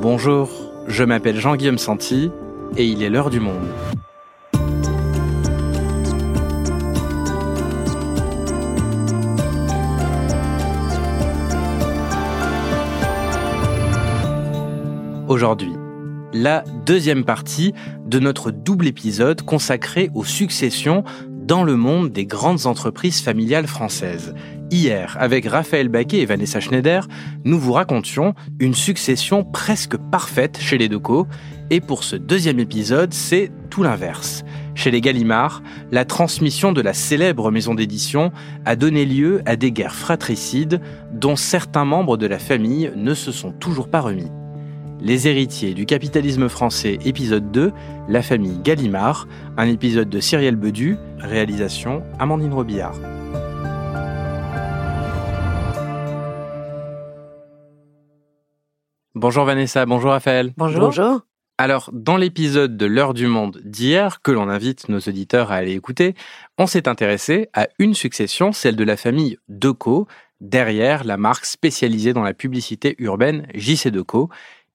Bonjour, je m'appelle Jean-Guillaume Santi et il est l'heure du monde. Aujourd'hui, la deuxième partie de notre double épisode consacré aux successions dans le monde des grandes entreprises familiales françaises. Hier, avec Raphaël Baquet et Vanessa Schneider, nous vous racontions une succession presque parfaite chez les Decaux, et pour ce deuxième épisode, c'est tout l'inverse. Chez les Gallimard, la transmission de la célèbre maison d'édition a donné lieu à des guerres fratricides dont certains membres de la famille ne se sont toujours pas remis. Les héritiers du capitalisme français, épisode 2, La famille Gallimard, un épisode de Cyrielle Bedu, réalisation Amandine Robillard. Bonjour Vanessa, bonjour Raphaël. Bonjour. Bonjour. Alors, dans l'épisode de L'heure du monde d'hier, que l'on invite nos auditeurs à aller écouter, on s'est intéressé à une succession, celle de la famille Decaux, derrière la marque spécialisée dans la publicité urbaine JC Decaux,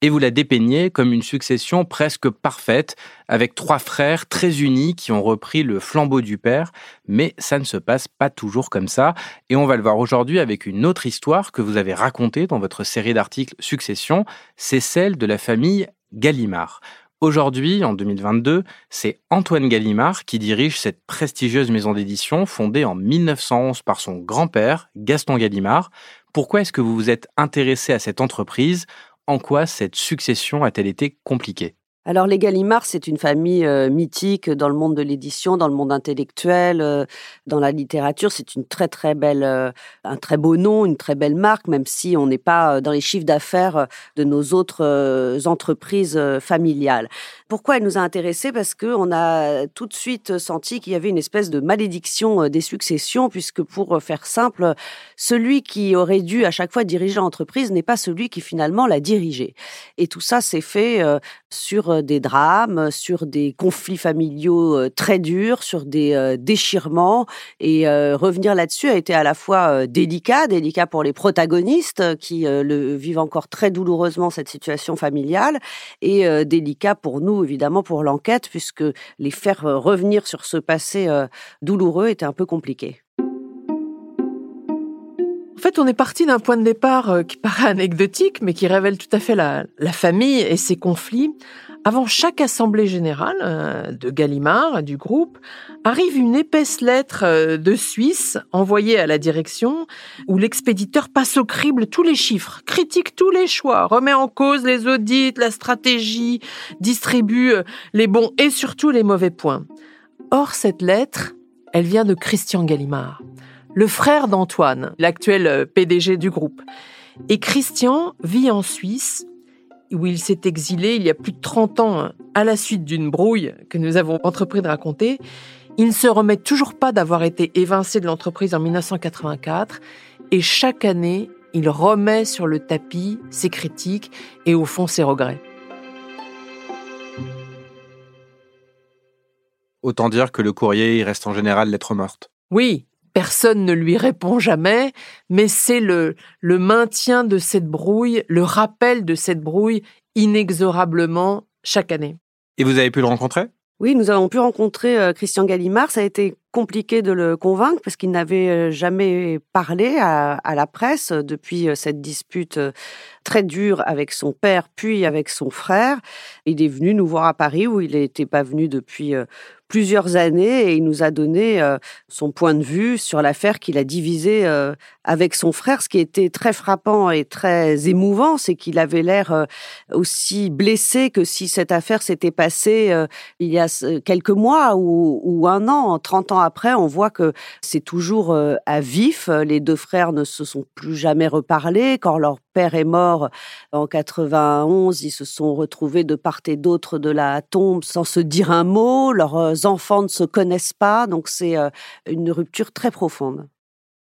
et vous la dépeignez comme une succession presque parfaite, avec trois frères très unis qui ont repris le flambeau du père, mais ça ne se passe pas toujours comme ça, et on va le voir aujourd'hui avec une autre histoire que vous avez racontée dans votre série d'articles Succession, c'est celle de la famille Gallimard. Aujourd'hui, en 2022, c'est Antoine Gallimard qui dirige cette prestigieuse maison d'édition fondée en 1911 par son grand-père, Gaston Gallimard. Pourquoi est-ce que vous vous êtes intéressé à cette entreprise? En quoi cette succession a-t-elle été compliquée? Alors les Gallimard, c'est une famille euh, mythique dans le monde de l'édition, dans le monde intellectuel, euh, dans la littérature. C'est une très très belle, euh, un très beau nom, une très belle marque, même si on n'est pas dans les chiffres d'affaires de nos autres entreprises familiales. Pourquoi elle nous a intéressés? Parce que on a tout de suite senti qu'il y avait une espèce de malédiction des successions, puisque pour faire simple, celui qui aurait dû à chaque fois diriger l'entreprise n'est pas celui qui finalement l'a dirigé. Et tout ça s'est fait sur euh, des drames, sur des conflits familiaux euh, très durs, sur des euh, déchirements. Et revenir là-dessus a été à la fois délicat, délicat pour les protagonistes qui vivent encore très douloureusement cette situation familiale, et délicat pour nous évidemment pour l'enquête puisque les faire revenir sur ce passé douloureux était un peu compliqué. En fait, on est parti d'un point de départ qui paraît anecdotique, mais qui révèle tout à fait la, la famille et ses conflits. Avant chaque assemblée générale euh, de Gallimard, du groupe, arrive une épaisse lettre euh, de Suisse envoyée à la direction où l'expéditeur passe au crible tous les chiffres, critique tous les choix, remet en cause les audits, la stratégie, distribue euh, les bons et surtout les mauvais points. Or, cette lettre, elle vient de Christian Gallimard, le frère d'Antoine, l'actuel PDG du groupe. Et Christian vit en Suisse où il s'est exilé il y a plus de 30 ans à la suite d'une brouille que nous avons entrepris de raconter. Il ne se remet toujours pas d'avoir été évincé de l'entreprise en 1984 et chaque année, il remet sur le tapis ses critiques et au fond ses regrets. Autant dire que le courrier reste en général lettre morte. Oui, personne ne lui répond jamais, mais c'est le, le maintien de cette brouille, le rappel de cette brouille inexorablement chaque année. Et vous avez pu le rencontrer? Oui, nous avons pu rencontrer euh, Christian Gallimard. Ça a été compliqué de le convaincre parce qu'il n'avait euh, jamais parlé à, à, la presse depuis euh, cette dispute très dure avec son père puis avec son frère. Il est venu nous voir à Paris où il n'était pas venu depuis plusieurs années et il nous a donné euh, son point de vue sur l'affaire qu'il a divisée euh, avec son frère. Ce qui était très frappant et très émouvant, c'est qu'il avait l'air euh, aussi blessé que si cette affaire s'était passée il y a quelques mois ou, ou, un an. 30 ans après, on voit que c'est toujours à vif. Les deux frères ne se sont plus jamais reparlés. Quand leur père est mort en 91, ils se sont retrouvés de part et d'autre de la tombe sans se dire un mot. Leurs enfants ne se connaissent pas, donc c'est euh, une rupture très profonde.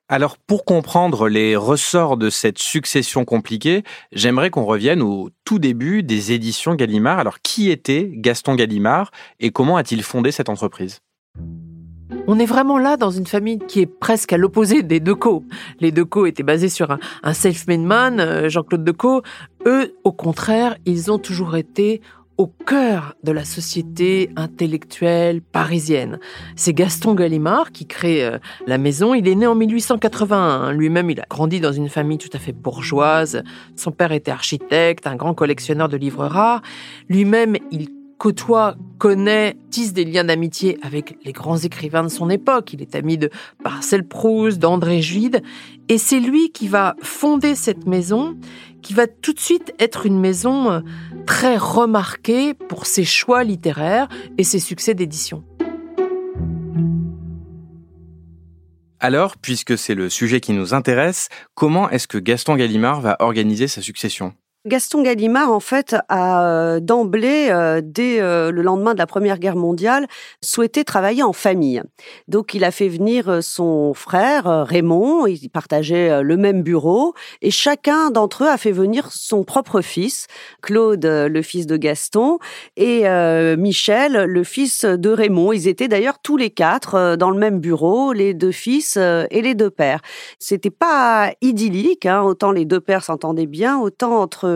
Alors pour comprendre les ressorts de cette succession compliquée, j'aimerais qu'on revienne au tout début des éditions Gallimard. Alors qui était Gaston Gallimard et comment a-t-il fondé cette entreprise? On est vraiment là dans une famille qui est presque à l'opposé des Decaux. Les Decaux étaient basés sur un, self-made man, euh, Jean-Claude Decaux. Eux, au contraire, ils ont toujours été au cœur de la société intellectuelle parisienne. C'est Gaston Gallimard qui crée euh, la maison. Il est né en 1881. Lui-même, il a grandi dans une famille tout à fait bourgeoise. Son père était architecte, un grand collectionneur de livres rares. Lui-même, il côtoie, connaît, tisse des liens d'amitié avec les grands écrivains de son époque. Il est ami de Marcel Proust, d'André Gide. Et c'est lui qui va fonder cette maison, qui va tout de suite être une maison euh, très remarquée pour ses choix littéraires et ses succès d'édition. Alors, puisque c'est le sujet qui nous intéresse, comment est-ce que Gaston Gallimard va organiser sa succession? Gaston Gallimard, en fait, a euh, d'emblée, euh, dès euh, le lendemain de la Première Guerre mondiale, souhaité travailler en famille. Donc, il a fait venir son frère Raymond, ils partageaient le même bureau, et chacun d'entre eux a fait venir son propre fils, Claude, le fils de Gaston, et Michel, le fils de Raymond. Ils étaient d'ailleurs tous les quatre dans le même bureau, les deux fils et les deux pères. C'était pas idyllique, hein, autant les deux pères s'entendaient bien, autant entre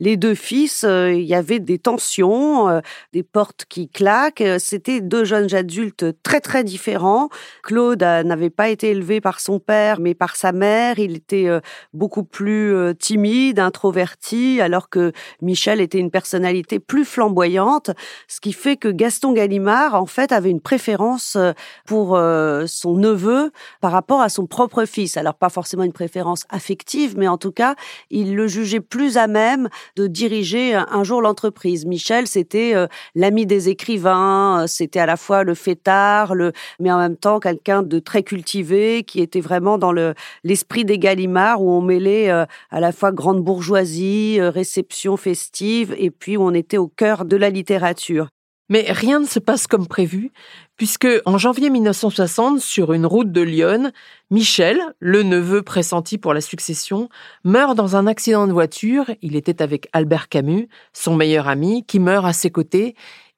les deux fils, euh, il y avait des tensions, euh, des portes qui claquent. C'était deux jeunes adultes très très différents. Claude n'avait pas été élevé par son père, mais par sa mère. Il était euh, beaucoup plus timide, introverti, alors que Michel était une personnalité plus flamboyante, ce qui fait que Gaston Gallimard, en fait, avait une préférence pour son neveu par rapport à son propre fils. Alors pas forcément une préférence affective, mais en tout cas, il le jugeait plus à de diriger un jour l'entreprise. Michel, c'était euh, l'ami des écrivains, euh, c'était à la fois le fêtard, mais en même temps quelqu'un de très cultivé, qui était vraiment dans le l'esprit des Gallimards, où on mêlait euh, à la fois grande bourgeoisie, réception festive, et puis où on était au cœur de la littérature. Mais rien ne se passe comme prévu, puisque en janvier 1960, sur une route de Lyon, Michel, le neveu pressenti pour la succession, meurt dans un accident de voiture. Il était avec Albert Camus, son meilleur ami, qui meurt à ses côtés.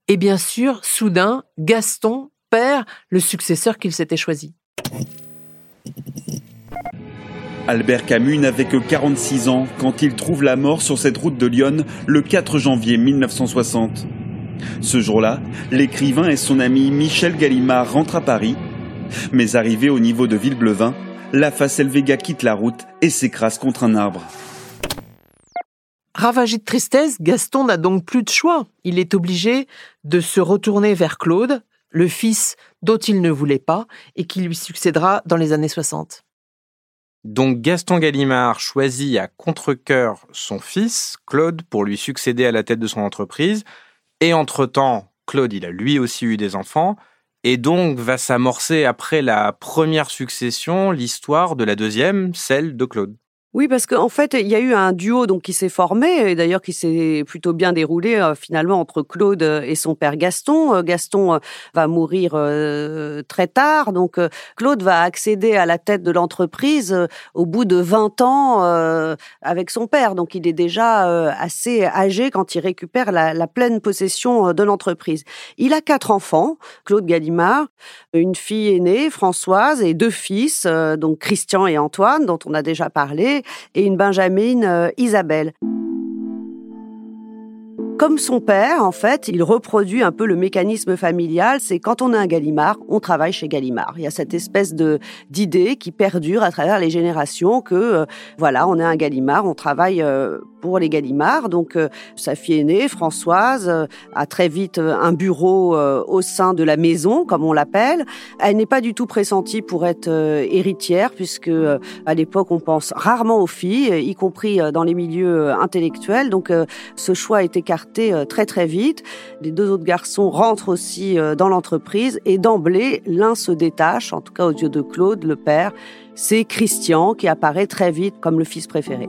Et bien sûr, soudain, Gaston perd le successeur qu'il s'était choisi. Albert Camus n'avait que 46 ans quand il trouve la mort sur cette route de Lyon le 4 janvier 1960. Ce jour-là, l'écrivain et son ami Michel Gallimard rentrent à Paris, mais arrivé au niveau de Villeblevin, la Facel Vega quitte la route et s'écrase contre un arbre. Ravagé de tristesse, Gaston n'a donc plus de choix. Il est obligé de se retourner vers Claude, le fils dont il ne voulait pas et qui lui succédera dans les années 60. Donc Gaston Gallimard choisit à contre-coeur son fils, Claude, pour lui succéder à la tête de son entreprise, et entre-temps, Claude, il a lui aussi eu des enfants. Et donc va s'amorcer après la première succession l'histoire de la deuxième, celle de Claude. Oui, parce qu'en fait, il y a eu un duo donc qui s'est formé et d'ailleurs qui s'est plutôt bien déroulé euh, finalement entre Claude et son père Gaston. Euh, Gaston euh, va mourir très tard, donc Claude va accéder à la tête de l'entreprise au bout de 20 ans avec son père. Donc il est déjà assez âgé quand il récupère la, la pleine possession de l'entreprise. Il a quatre enfants, Claude Gallimard, une fille aînée, Françoise, et deux fils, donc Christian et Antoine, dont on a déjà parlé et une Benjamine euh, Isabelle. Comme son père, en fait, il reproduit un peu le mécanisme familial. C'est quand on est un Gallimard, on travaille chez Gallimard. Il y a cette espèce de d'idée qui perdure à travers les générations que euh, voilà, on est un Gallimard, on travaille euh, pour les Gallimards. Donc euh, sa fille aînée, Françoise, a très vite un bureau au sein de la maison, comme on l'appelle. Elle n'est pas du tout pressentie pour être héritière, puisque à l'époque on pense rarement aux filles, y compris dans les milieux intellectuels. Donc ce choix est écarté euh, très très vite. Les deux autres garçons rentrent aussi euh, dans l'entreprise et d'emblée, l'un se détache, en tout cas aux yeux de Claude, le père. C'est Christian qui apparaît très vite comme le fils préféré.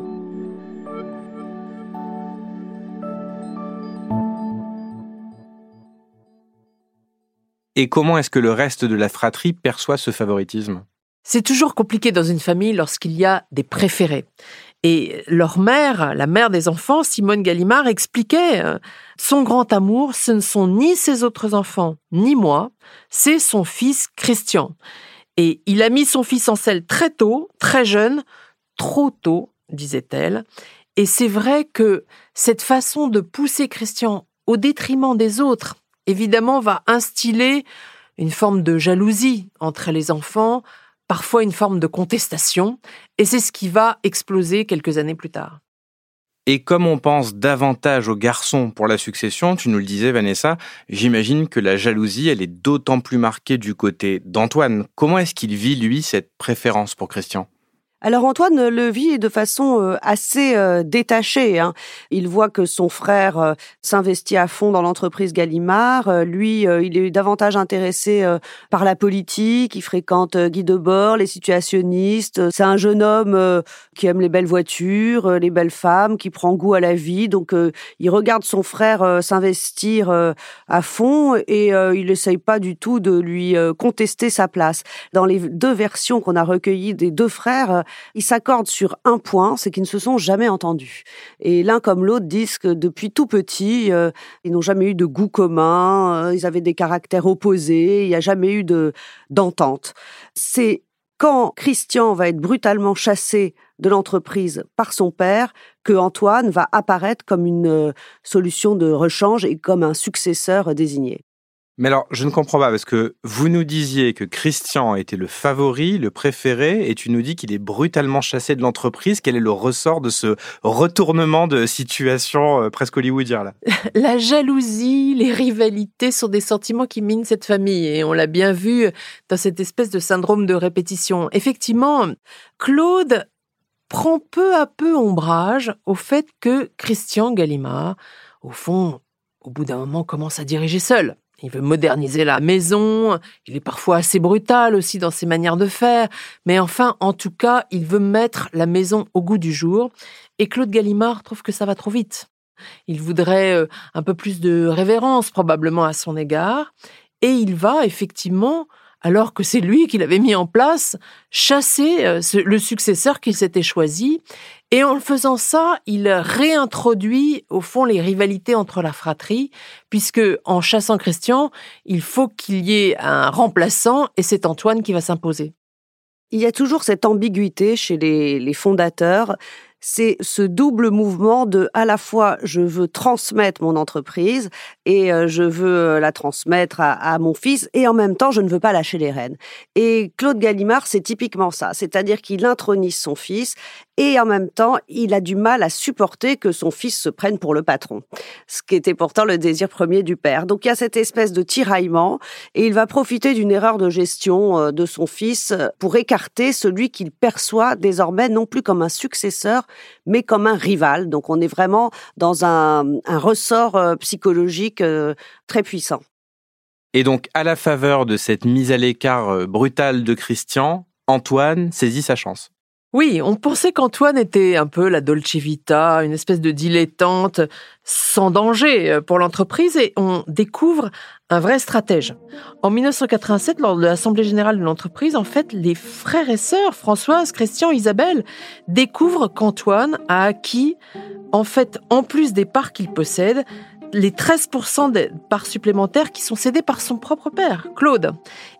Et comment est-ce que le reste de la fratrie perçoit ce favoritisme? C'est toujours compliqué dans une famille lorsqu'il y a des préférés. Et leur mère, la mère des enfants, Simone Gallimard, expliquait euh, son grand amour, ce ne sont ni ses autres enfants, ni moi, c'est son fils Christian. Et il a mis son fils en selle très tôt, très jeune, trop tôt, disait-elle. Et c'est vrai que cette façon de pousser Christian au détriment des autres, évidemment, va instiller une forme de jalousie entre les enfants, parfois une forme de contestation, et c'est ce qui va exploser quelques années plus tard. Et comme on pense davantage aux garçons pour la succession, tu nous le disais Vanessa, j'imagine que la jalousie, elle est d'autant plus marquée du côté d'Antoine. Comment est-ce qu'il vit, lui, cette préférence pour Christian? Alors Antoine le vit de façon euh, assez euh, détachée. Hein. Il voit que son frère euh, s'investit à fond dans l'entreprise Gallimard. Lui, il est davantage intéressé par la politique. Il fréquente Guy Debord, les situationnistes. C'est un jeune homme qui aime les belles voitures, les belles femmes, qui prend goût à la vie. Donc il regarde son frère s'investir à fond et il n'essaye pas du tout de lui contester sa place. Dans les deux versions qu'on a recueillies des deux frères, ils s'accordent sur un point, c'est qu'ils ne se sont jamais entendus. Et l'un comme l'autre disent que depuis tout petit, euh, ils n'ont jamais eu de goût commun, euh, ils avaient des caractères opposés, il n'y a jamais eu de d'entente. C'est quand Christian va être brutalement chassé de l'entreprise par son père que Antoine va apparaître comme une euh, solution de rechange et comme un successeur désigné. Mais alors, je ne comprends pas parce que vous nous disiez que Christian était le favori, le préféré, et tu nous dis qu'il est brutalement chassé de l'entreprise. Quel est le ressort de ce retournement de situation euh, presque hollywoodien là? La jalousie, les rivalités sont des sentiments qui minent cette famille, et on l'a bien vu dans cette espèce de syndrome de répétition. Effectivement, Claude prend peu à peu ombrage au fait que Christian Gallimard, au fond, au bout d'un moment, commence à diriger seul. Il veut moderniser la maison, il est parfois assez brutal aussi dans ses manières de faire, mais enfin, en tout cas, il veut mettre la maison au goût du jour, et Claude Gallimard trouve que ça va trop vite. Il voudrait euh, un peu plus de révérence probablement à son égard, et il va effectivement alors que c'est lui qui l'avait mis en place, chasser euh, le successeur qu'il s'était choisi. Et en faisant ça, il réintroduit au fond les rivalités entre la fratrie, puisque en chassant Christian, il faut qu'il y ait un remplaçant, et c'est Antoine qui va s'imposer. Il y a toujours cette ambiguïté chez les fondateurs c'est ce double mouvement de à la fois je veux transmettre mon entreprise et euh, je veux euh, la transmettre à, mon fils et en même temps je ne veux pas lâcher les rênes. Et Claude Gallimard, c'est typiquement ça, c'est-à-dire qu'il intronise son fils et en même temps, il a du mal à supporter que son fils se prenne pour le patron, ce qui était pourtant le désir premier du père. Donc il y a cette espèce de tiraillement et il va profiter d'une erreur de gestion euh, de son fils pour écarter celui qu'il perçoit désormais non plus comme un successeur, mais comme un rival. Donc on est vraiment dans un, ressort euh, psychologique euh, très puissant. Et donc, à la faveur de cette mise à l'écart brutale de Christian, Antoine saisit sa chance. Oui, on pensait qu'Antoine était un peu la Dolce Vita, une espèce de dilettante sans danger euh, pour l'entreprise et on découvre un vrai stratège. En 1987, lors de l'Assemblée générale de l'entreprise, en fait, les frères et sœurs, Françoise, Christian, Isabelle, découvrent qu'Antoine a acquis, en fait, en plus des parts qu'il possède, les 13% des parts supplémentaires qui sont cédées par son propre père, Claude.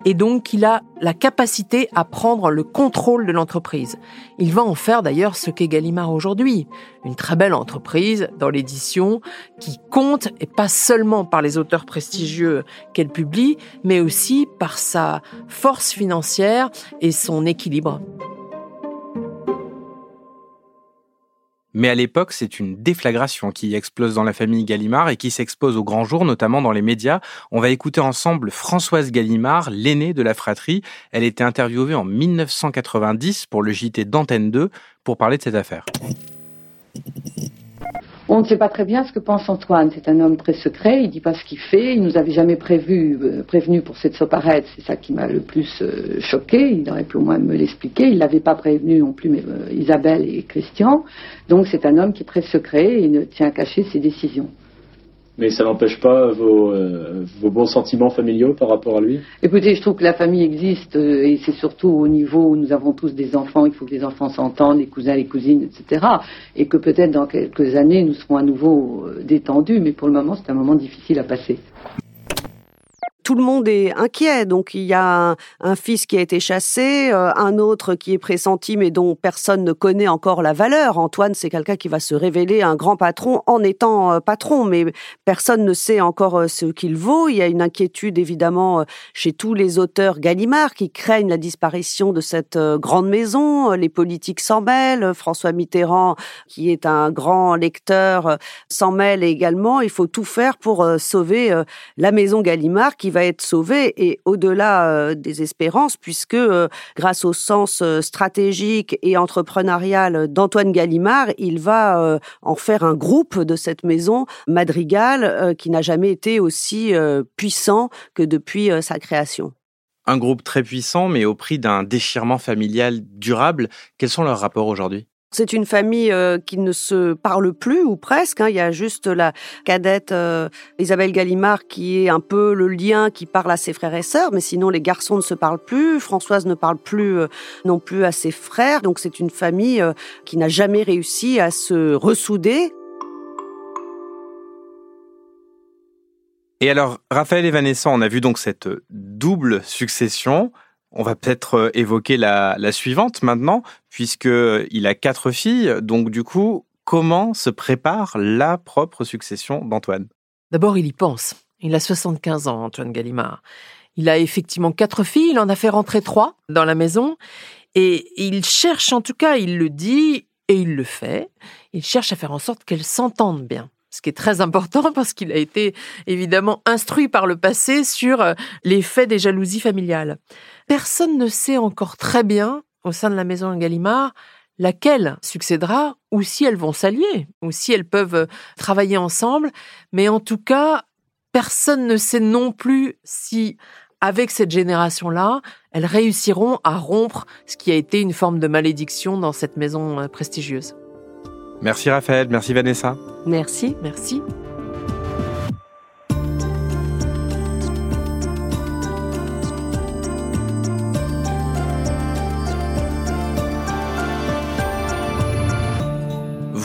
Et donc, il a la capacité à prendre le contrôle de l'entreprise. Il va en faire d'ailleurs ce qu'est Gallimard aujourd'hui. Une très belle entreprise dans l'édition qui compte, et pas seulement par les auteurs prestigieux qu'elle publie, mais aussi par sa force financière et son équilibre. Mais à l'époque, c'est une déflagration qui explose dans la famille Gallimard et qui s'expose au grand jour, notamment dans les médias. On va écouter ensemble Françoise Gallimard, l'aînée de la fratrie. Elle était interviewée en 1990 pour le JT d'Antenne 2 pour parler de cette affaire. On ne sait pas très bien ce que pense Antoine. C'est un homme très secret, il dit pas ce qu'il fait. Il nous avait jamais prévu, euh, prévenu pour cette soparette. C'est ça qui m'a le plus euh, choqué. Il aurait pu au moins me l'expliquer. Il l'avait pas prévenu non plus mais, euh, Isabelle et Christian. Donc c'est un homme qui est très secret et ne tient à cacher ses décisions. Mais ça n'empêche pas vos, euh, vos, bons sentiments familiaux par rapport à lui? Écoutez, je trouve que la famille existe euh, et c'est surtout au niveau où nous avons tous des enfants, il faut que les enfants s'entendent, les cousins, les cousines, etc. Et que peut-être dans quelques années, nous serons à nouveau euh, détendus, mais pour le moment, c'est un moment difficile à passer tout le monde est inquiet. Donc il y a un, fils qui a été chassé, euh, un autre qui est pressenti mais dont personne ne connaît encore la valeur. Antoine, c'est quelqu'un qui va se révéler un grand patron en étant euh, patron, mais personne ne sait encore euh, ce qu'il vaut. Il y a une inquiétude évidemment chez tous les auteurs Gallimard qui craignent la disparition de cette grande maison. Les politiques s'en mêlent. François Mitterrand, qui est un grand lecteur, s'en mêle également. Il faut tout faire pour sauver la maison Gallimard qui va être sauvé et au-delà euh, des espérances, puisque euh, grâce au sens euh, stratégique et entrepreneurial d'Antoine Gallimard, il va en faire un groupe de cette maison Madrigal qui n'a jamais été aussi puissant que depuis sa création un groupe très puissant, mais au prix d'un déchirement familial durable. Quels sont leurs rapports aujourd'hui? C'est une famille euh, qui ne se parle plus ou presque. Hein. Il y a juste la cadette euh, Isabelle Gallimard qui est un peu le lien qui parle à ses frères et sœurs, mais sinon les garçons ne se parlent plus. Françoise ne parle plus euh, non plus à ses frères. Donc c'est une famille qui n'a jamais réussi à se ressouder. Et alors, Raphaël et Vanessa, on a vu donc cette double succession. On va peut-être euh, évoquer la, suivante maintenant, puisqu'il a quatre filles. Donc, du coup, comment se prépare la propre succession d'Antoine? D'abord, il y pense. Il a 75 ans, Antoine Gallimard. Il a effectivement quatre filles, il en a fait rentrer trois dans la maison. Et il cherche, en tout cas, il le dit et il le fait, il cherche à faire en sorte qu'elles s'entendent bien ce qui est très important parce qu'il a été évidemment instruit par le passé sur euh, l'effet des jalousies familiales. Personne ne sait encore très bien, au sein de la maison Gallimard, laquelle succédera, ou si elles vont s'allier, ou si elles peuvent euh, travailler ensemble, mais en tout cas, personne ne sait non plus si, avec cette génération-là, elles réussiront à rompre ce qui a été une forme de malédiction dans cette maison euh, prestigieuse. Merci Raphaël, merci Vanessa. Merci. Merci.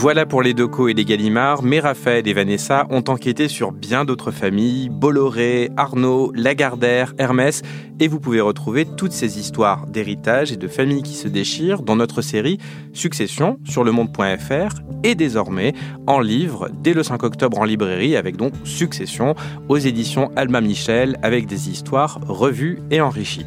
Voilà pour les Doco et les Gallimard, mais Raphaël et Vanessa ont enquêté sur bien d'autres familles, Bolloré, Arnaud, Lagardère, Hermès, et vous pouvez retrouver toutes ces histoires d'héritage et de familles qui se déchirent dans notre série Succession sur le monde.fr et désormais en livre dès le 5 octobre en librairie avec donc Succession aux éditions Alma Michel avec des histoires revues et enrichies.